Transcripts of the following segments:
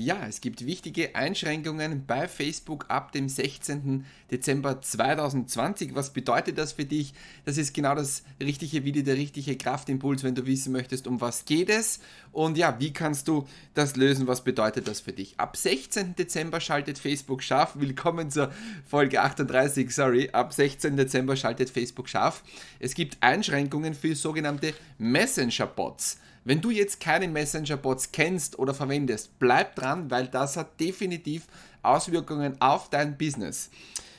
Ja, es gibt wichtige Einschränkungen bei Facebook ab dem 16. Dezember 2020. Was bedeutet das für dich? Das ist genau das richtige Video, der richtige Kraftimpuls, wenn du wissen möchtest, um was geht es und ja, wie kannst du das lösen? Was bedeutet das für dich? Ab 16. Dezember schaltet Facebook scharf. Willkommen zur Folge 38, sorry. Ab 16. Dezember schaltet Facebook scharf. Es gibt Einschränkungen für sogenannte Messenger-Bots. Wenn du jetzt keine Messenger-Bots kennst oder verwendest, bleib dran, weil das hat definitiv Auswirkungen auf dein Business.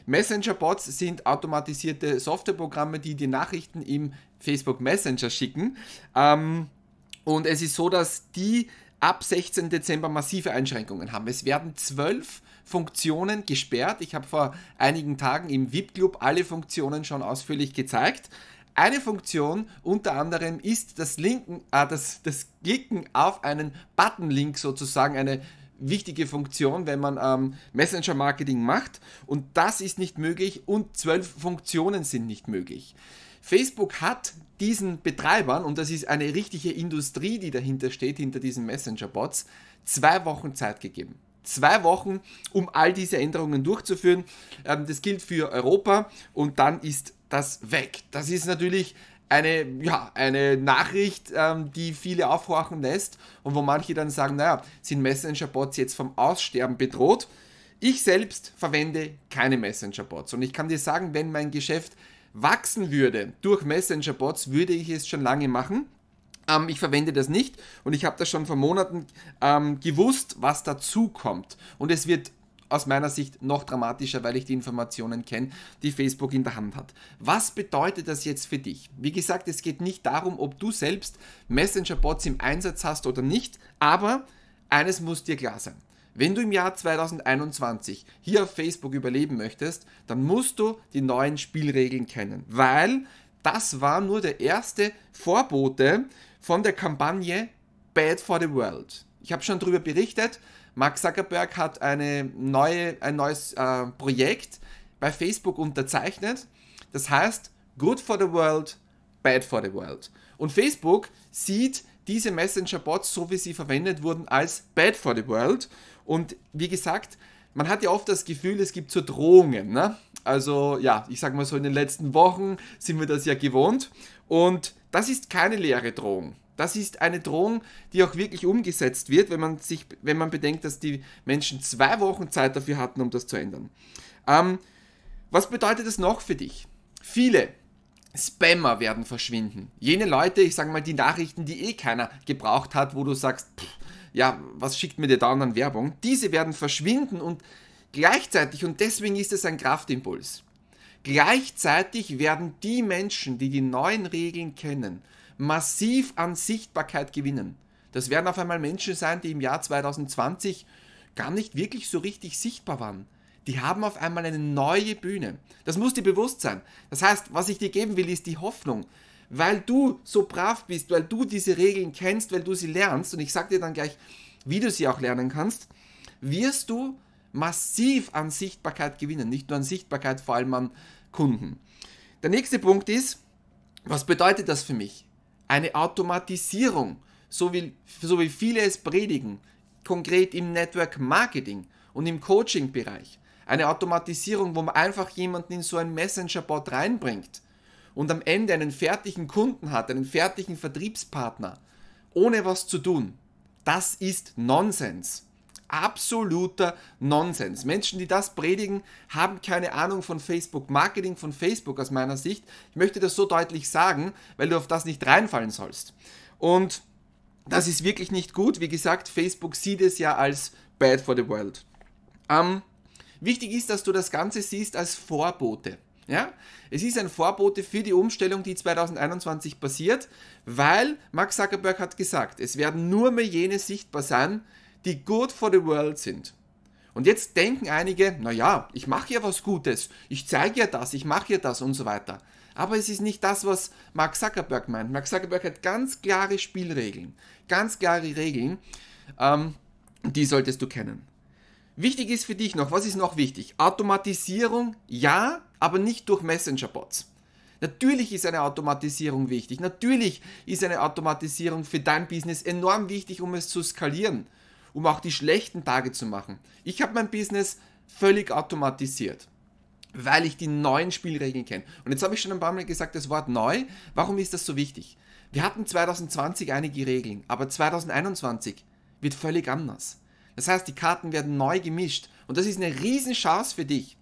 Messenger-Bots sind automatisierte Softwareprogramme, die die Nachrichten im Facebook Messenger schicken. Ähm, und es ist so, dass die ab 16. Dezember massive Einschränkungen haben. Es werden zwölf Funktionen gesperrt. Ich habe vor einigen Tagen im VIP-Club alle Funktionen schon ausführlich gezeigt. Eine Funktion unter anderem ist das, Linken, äh, das, das Klicken auf einen Button-Link sozusagen, eine wichtige Funktion, wenn man ähm, Messenger-Marketing macht. Und das ist nicht möglich und zwölf Funktionen sind nicht möglich. Facebook hat diesen Betreibern, und das ist eine richtige Industrie, die dahinter steht, hinter diesen Messenger-Bots, zwei Wochen Zeit gegeben zwei Wochen, um all diese Änderungen durchzuführen. Ähm, das gilt für Europa und dann ist das weg. Das ist natürlich eine, ja, eine Nachricht, ähm, die viele aufhorchen lässt und wo manche dann sagen, naja, sind Messenger-Bots jetzt vom Aussterben bedroht? Ich selbst verwende keine Messenger-Bots und ich kann dir sagen, wenn mein Geschäft wachsen würde durch Messenger-Bots, würde ich es schon lange machen. Ähm, ich verwende das nicht und ich habe das schon vor Monaten ähm, gewusst, was dazu kommt. Und es wird aus meiner Sicht noch dramatischer, weil ich die Informationen kenne, die Facebook in der Hand hat. Was bedeutet das jetzt für dich? Wie gesagt, es geht nicht darum, ob du selbst Messenger-Bots im Einsatz hast oder nicht, aber eines muss dir klar sein. Wenn du im Jahr 2021 hier auf Facebook überleben möchtest, dann musst du die neuen Spielregeln kennen, weil das war nur der erste Vorbote von der Kampagne Bad for the World. Ich habe schon darüber berichtet. Mark Zuckerberg hat eine neue, ein neues äh, Projekt bei Facebook unterzeichnet. Das heißt Good for the World, Bad for the World. Und Facebook sieht diese Messenger-Bots, so wie sie verwendet wurden, als Bad for the World. Und wie gesagt, man hat ja oft das Gefühl, es gibt so Drohungen. Ne? Also ja, ich sage mal so, in den letzten Wochen sind wir das ja gewohnt. Und das ist keine leere Drohung. Das ist eine Drohung, die auch wirklich umgesetzt wird, wenn man, sich, wenn man bedenkt, dass die Menschen zwei Wochen Zeit dafür hatten, um das zu ändern. Ähm, was bedeutet das noch für dich? Viele Spammer werden verschwinden. Jene Leute, ich sage mal, die Nachrichten, die eh keiner gebraucht hat, wo du sagst, pff, ja, was schickt mir der da an Werbung? Diese werden verschwinden und gleichzeitig, und deswegen ist es ein Kraftimpuls, Gleichzeitig werden die Menschen, die die neuen Regeln kennen, massiv an Sichtbarkeit gewinnen. Das werden auf einmal Menschen sein, die im Jahr 2020 gar nicht wirklich so richtig sichtbar waren. Die haben auf einmal eine neue Bühne. Das muss dir bewusst sein. Das heißt, was ich dir geben will, ist die Hoffnung. Weil du so brav bist, weil du diese Regeln kennst, weil du sie lernst, und ich sage dir dann gleich, wie du sie auch lernen kannst, wirst du massiv an Sichtbarkeit gewinnen. Nicht nur an Sichtbarkeit, vor allem an Kunden. Der nächste Punkt ist, was bedeutet das für mich? Eine Automatisierung, so wie, so wie viele es predigen, konkret im Network Marketing und im Coaching-Bereich. Eine Automatisierung, wo man einfach jemanden in so ein Messenger-Bot reinbringt und am Ende einen fertigen Kunden hat, einen fertigen Vertriebspartner, ohne was zu tun. Das ist Nonsens absoluter Nonsens. Menschen, die das predigen, haben keine Ahnung von Facebook Marketing, von Facebook aus meiner Sicht. Ich möchte das so deutlich sagen, weil du auf das nicht reinfallen sollst. Und das ist wirklich nicht gut. Wie gesagt, Facebook sieht es ja als bad for the world. Ähm, wichtig ist, dass du das Ganze siehst als Vorbote. Ja? Es ist ein Vorbote für die Umstellung, die 2021 passiert, weil Mark Zuckerberg hat gesagt, es werden nur mehr jene sichtbar sein, die good for the world sind. Und jetzt denken einige, naja, ich mache ja was Gutes, ich zeige ja das, ich mache ja das und so weiter. Aber es ist nicht das, was Mark Zuckerberg meint. Mark Zuckerberg hat ganz klare Spielregeln, ganz klare Regeln, ähm, die solltest du kennen. Wichtig ist für dich noch, was ist noch wichtig? Automatisierung, ja, aber nicht durch Messenger-Bots. Natürlich ist eine Automatisierung wichtig. Natürlich ist eine Automatisierung für dein Business enorm wichtig, um es zu skalieren um auch die schlechten Tage zu machen. Ich habe mein Business völlig automatisiert, weil ich die neuen Spielregeln kenne. Und jetzt habe ich schon ein paar Mal gesagt, das Wort neu. Warum ist das so wichtig? Wir hatten 2020 einige Regeln, aber 2021 wird völlig anders. Das heißt, die Karten werden neu gemischt und das ist eine Riesenchance für dich.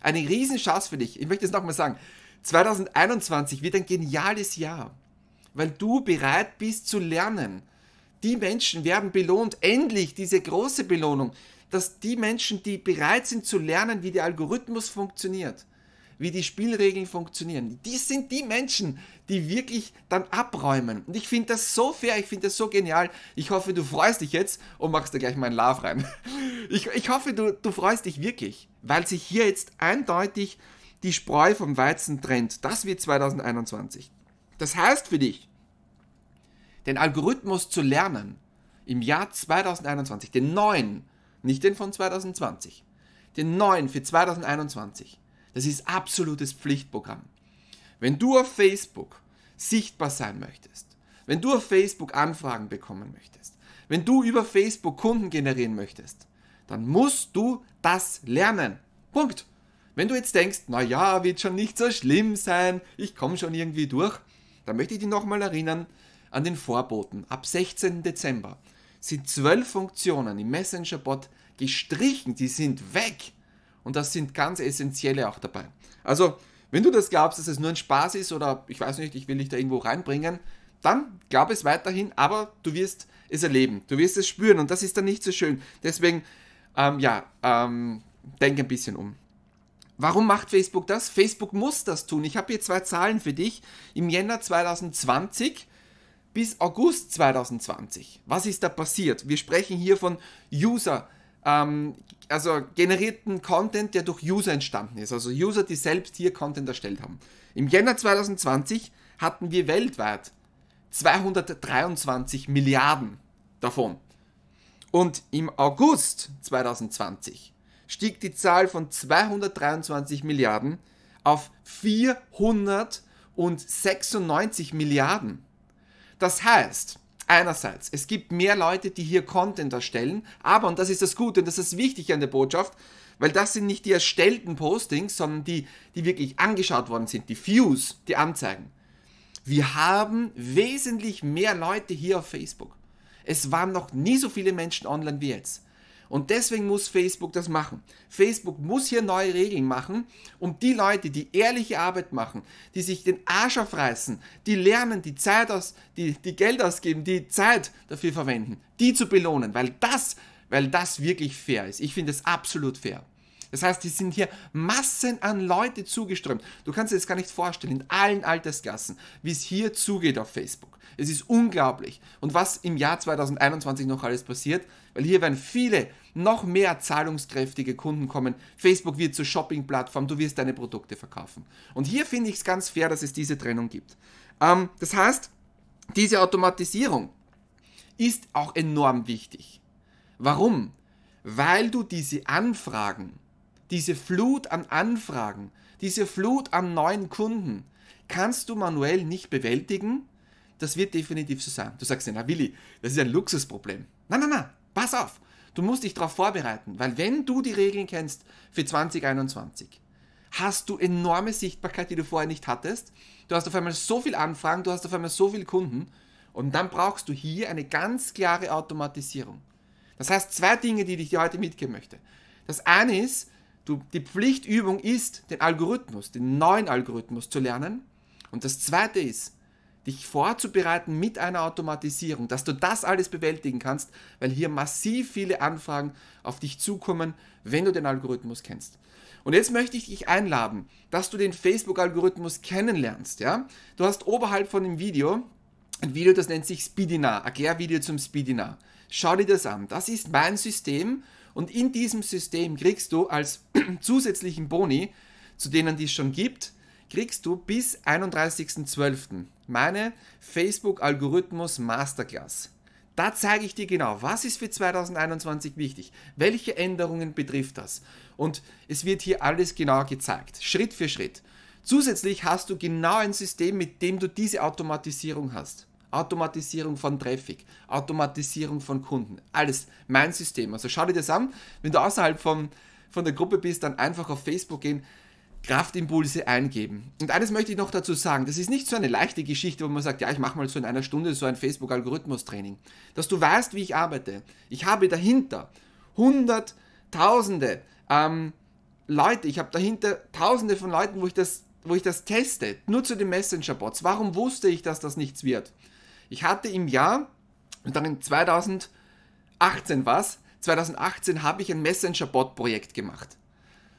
Eine Riesenchance für dich. Ich möchte es nochmal sagen. 2021 wird ein geniales Jahr, weil du bereit bist zu lernen. Die Menschen werden belohnt. Endlich diese große Belohnung, dass die Menschen, die bereit sind zu lernen, wie der Algorithmus funktioniert, wie die Spielregeln funktionieren, die sind die Menschen, die wirklich dann abräumen. Und ich finde das so fair, ich finde das so genial. Ich hoffe, du freust dich jetzt und machst da gleich mal einen Love rein. Ich, ich hoffe, du, du freust dich wirklich, weil sich hier jetzt eindeutig die Spreu vom Weizen trennt. Das wird 2021. Das heißt für dich, den Algorithmus zu lernen im Jahr 2021, den neuen, nicht den von 2020, den neuen für 2021, das ist absolutes Pflichtprogramm. Wenn du auf Facebook sichtbar sein möchtest, wenn du auf Facebook Anfragen bekommen möchtest, wenn du über Facebook Kunden generieren möchtest, dann musst du das lernen. Punkt. Wenn du jetzt denkst, na ja, wird schon nicht so schlimm sein, ich komme schon irgendwie durch, dann möchte ich dich nochmal erinnern an den Vorboten. Ab 16. Dezember sind zwölf Funktionen im Messenger-Bot gestrichen, die sind weg. Und das sind ganz essentielle auch dabei. Also, wenn du das glaubst, dass es nur ein Spaß ist oder ich weiß nicht, ich will dich da irgendwo reinbringen, dann glaub es weiterhin, aber du wirst es erleben, du wirst es spüren und das ist dann nicht so schön. Deswegen, ähm, ja, ähm, denk ein bisschen um. Warum macht Facebook das? Facebook muss das tun. Ich habe hier zwei Zahlen für dich. Im Jänner 2020 bis August 2020. Was ist da passiert? Wir sprechen hier von User, ähm, also generierten Content, der durch User entstanden ist. Also User, die selbst hier Content erstellt haben. Im Jänner 2020 hatten wir weltweit 223 Milliarden davon. Und im August 2020 stieg die Zahl von 223 Milliarden auf 496 Milliarden. Das heißt, einerseits, es gibt mehr Leute, die hier Content erstellen, aber, und das ist das Gute und das ist wichtig an der Botschaft, weil das sind nicht die erstellten Postings, sondern die, die wirklich angeschaut worden sind, die Views, die Anzeigen. Wir haben wesentlich mehr Leute hier auf Facebook. Es waren noch nie so viele Menschen online wie jetzt. Und deswegen muss Facebook das machen. Facebook muss hier neue Regeln machen, um die Leute, die ehrliche Arbeit machen, die sich den Arsch aufreißen, die lernen, die Zeit aus, die, die Geld ausgeben, die Zeit dafür verwenden, die zu belohnen, weil das, weil das wirklich fair ist. Ich finde es absolut fair. Das heißt, es sind hier Massen an Leute zugeströmt. Du kannst dir das gar nicht vorstellen, in allen Altersklassen, wie es hier zugeht auf Facebook. Es ist unglaublich. Und was im Jahr 2021 noch alles passiert, weil hier werden viele, noch mehr zahlungskräftige Kunden kommen. Facebook wird zur Shopping-Plattform, du wirst deine Produkte verkaufen. Und hier finde ich es ganz fair, dass es diese Trennung gibt. Ähm, das heißt, diese Automatisierung ist auch enorm wichtig. Warum? Weil du diese Anfragen diese Flut an Anfragen, diese Flut an neuen Kunden, kannst du manuell nicht bewältigen. Das wird definitiv so sein. Du sagst ja, na Willi, das ist ein Luxusproblem. Nein, nein, nein, pass auf. Du musst dich darauf vorbereiten, weil wenn du die Regeln kennst für 2021, hast du enorme Sichtbarkeit, die du vorher nicht hattest. Du hast auf einmal so viel Anfragen, du hast auf einmal so viele Kunden und dann brauchst du hier eine ganz klare Automatisierung. Das heißt, zwei Dinge, die ich dir heute mitgeben möchte. Das eine ist, Du, die Pflichtübung ist, den Algorithmus, den neuen Algorithmus zu lernen. Und das zweite ist, dich vorzubereiten mit einer Automatisierung, dass du das alles bewältigen kannst, weil hier massiv viele Anfragen auf dich zukommen, wenn du den Algorithmus kennst. Und jetzt möchte ich dich einladen, dass du den Facebook-Algorithmus kennenlernst. Ja? Du hast oberhalb von dem Video ein Video, das nennt sich Speedinar, Erklärvideo zum Speedinar. Schau dir das an. Das ist mein System und in diesem System kriegst du als zusätzlichen Boni, zu denen die es schon gibt, kriegst du bis 31.12. meine Facebook Algorithmus Masterclass. Da zeige ich dir genau, was ist für 2021 wichtig, welche Änderungen betrifft das. Und es wird hier alles genau gezeigt, Schritt für Schritt. Zusätzlich hast du genau ein System, mit dem du diese Automatisierung hast. Automatisierung von Traffic, Automatisierung von Kunden. Alles mein System. Also schau dir das an. Wenn du außerhalb von, von der Gruppe bist, dann einfach auf Facebook gehen, Kraftimpulse eingeben. Und eines möchte ich noch dazu sagen, das ist nicht so eine leichte Geschichte, wo man sagt, ja, ich mache mal so in einer Stunde so ein Facebook-Algorithmus-Training. Dass du weißt, wie ich arbeite. Ich habe dahinter Hunderttausende ähm, Leute, ich habe dahinter Tausende von Leuten, wo ich das, wo ich das teste, nur zu den Messenger-Bots. Warum wusste ich, dass das nichts wird? Ich hatte im Jahr, und dann in 2018 was, 2018 habe ich ein Messenger-Bot-Projekt gemacht.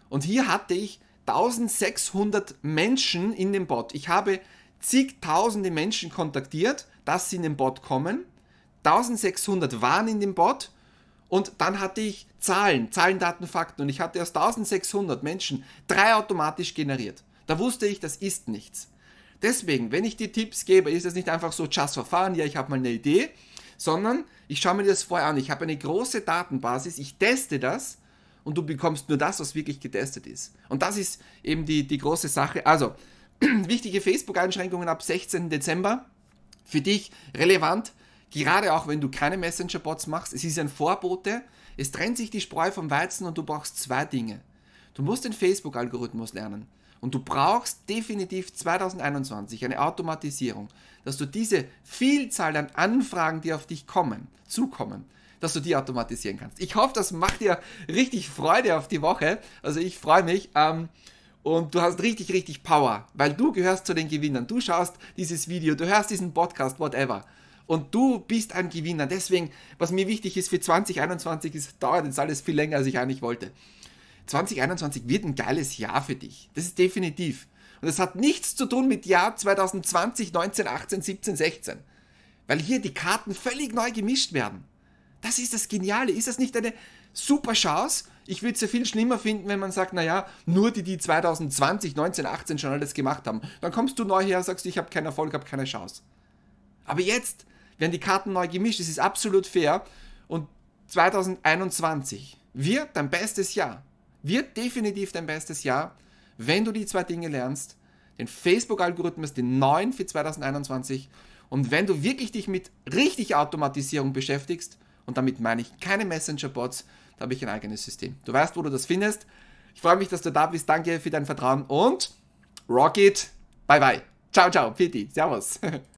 Und hier hatte ich 1600 Menschen in dem Bot. Ich habe zigtausende Menschen kontaktiert, dass sie in den Bot kommen. 1600 waren in dem Bot und dann hatte ich Zahlen, Zahlen, Daten, Fakten und ich hatte aus 1600 Menschen drei automatisch generiert. Da wusste ich, das ist nichts. Deswegen, wenn ich die Tipps gebe, ist es nicht einfach so just for fun, ja, ich habe mal eine Idee, sondern ich schaue mir das vorher an. Ich habe eine große Datenbasis, ich teste das und du bekommst nur das, was wirklich getestet ist. Und das ist eben die, die große Sache. Also, wichtige Facebook-Einschränkungen ab 16. Dezember. Für dich relevant, gerade auch wenn du keine Messenger-Bots machst. Es ist ein Vorbote. Es trennt sich die Spreu vom Weizen und du brauchst zwei Dinge. Du musst den Facebook-Algorithmus lernen. Und du brauchst definitiv 2021 eine Automatisierung, dass du diese Vielzahl an Anfragen, die auf dich kommen, zukommen, dass du die automatisieren kannst. Ich hoffe, das macht dir richtig Freude auf die Woche. Also ich freue mich. Ähm, und du hast richtig, richtig Power, weil du gehörst zu den Gewinnern. Du schaust dieses Video, du hörst diesen Podcast, whatever. Und du bist ein Gewinner. Deswegen, was mir wichtig ist für 2021, ist, dauert jetzt alles viel länger, als ich eigentlich wollte. 2021 wird ein geiles Jahr für dich. Das ist definitiv. Und das hat nichts zu tun mit Jahr 2020, 19, 18, 17, 16. Weil hier die Karten völlig neu gemischt werden. Das ist das Geniale. Ist das nicht eine super Chance? Ich würde es ja viel schlimmer finden, wenn man sagt, naja, nur die, die 2020, 19, 18 schon alles gemacht haben. Dann kommst du neu her und sagst, ich habe keinen Erfolg, habe keine Chance. Aber jetzt werden die Karten neu gemischt. Es ist absolut fair. Und 2021 wird dein bestes Jahr. Wird definitiv dein bestes Jahr, wenn du die zwei Dinge lernst. Den Facebook-Algorithmus, den neuen für 2021. Und wenn du wirklich dich mit richtig Automatisierung beschäftigst und damit meine ich keine Messenger-Bots, da habe ich ein eigenes System. Du weißt, wo du das findest. Ich freue mich, dass du da bist. Danke für dein Vertrauen und Rocket. Bye bye. Ciao, ciao. Piti. Servus.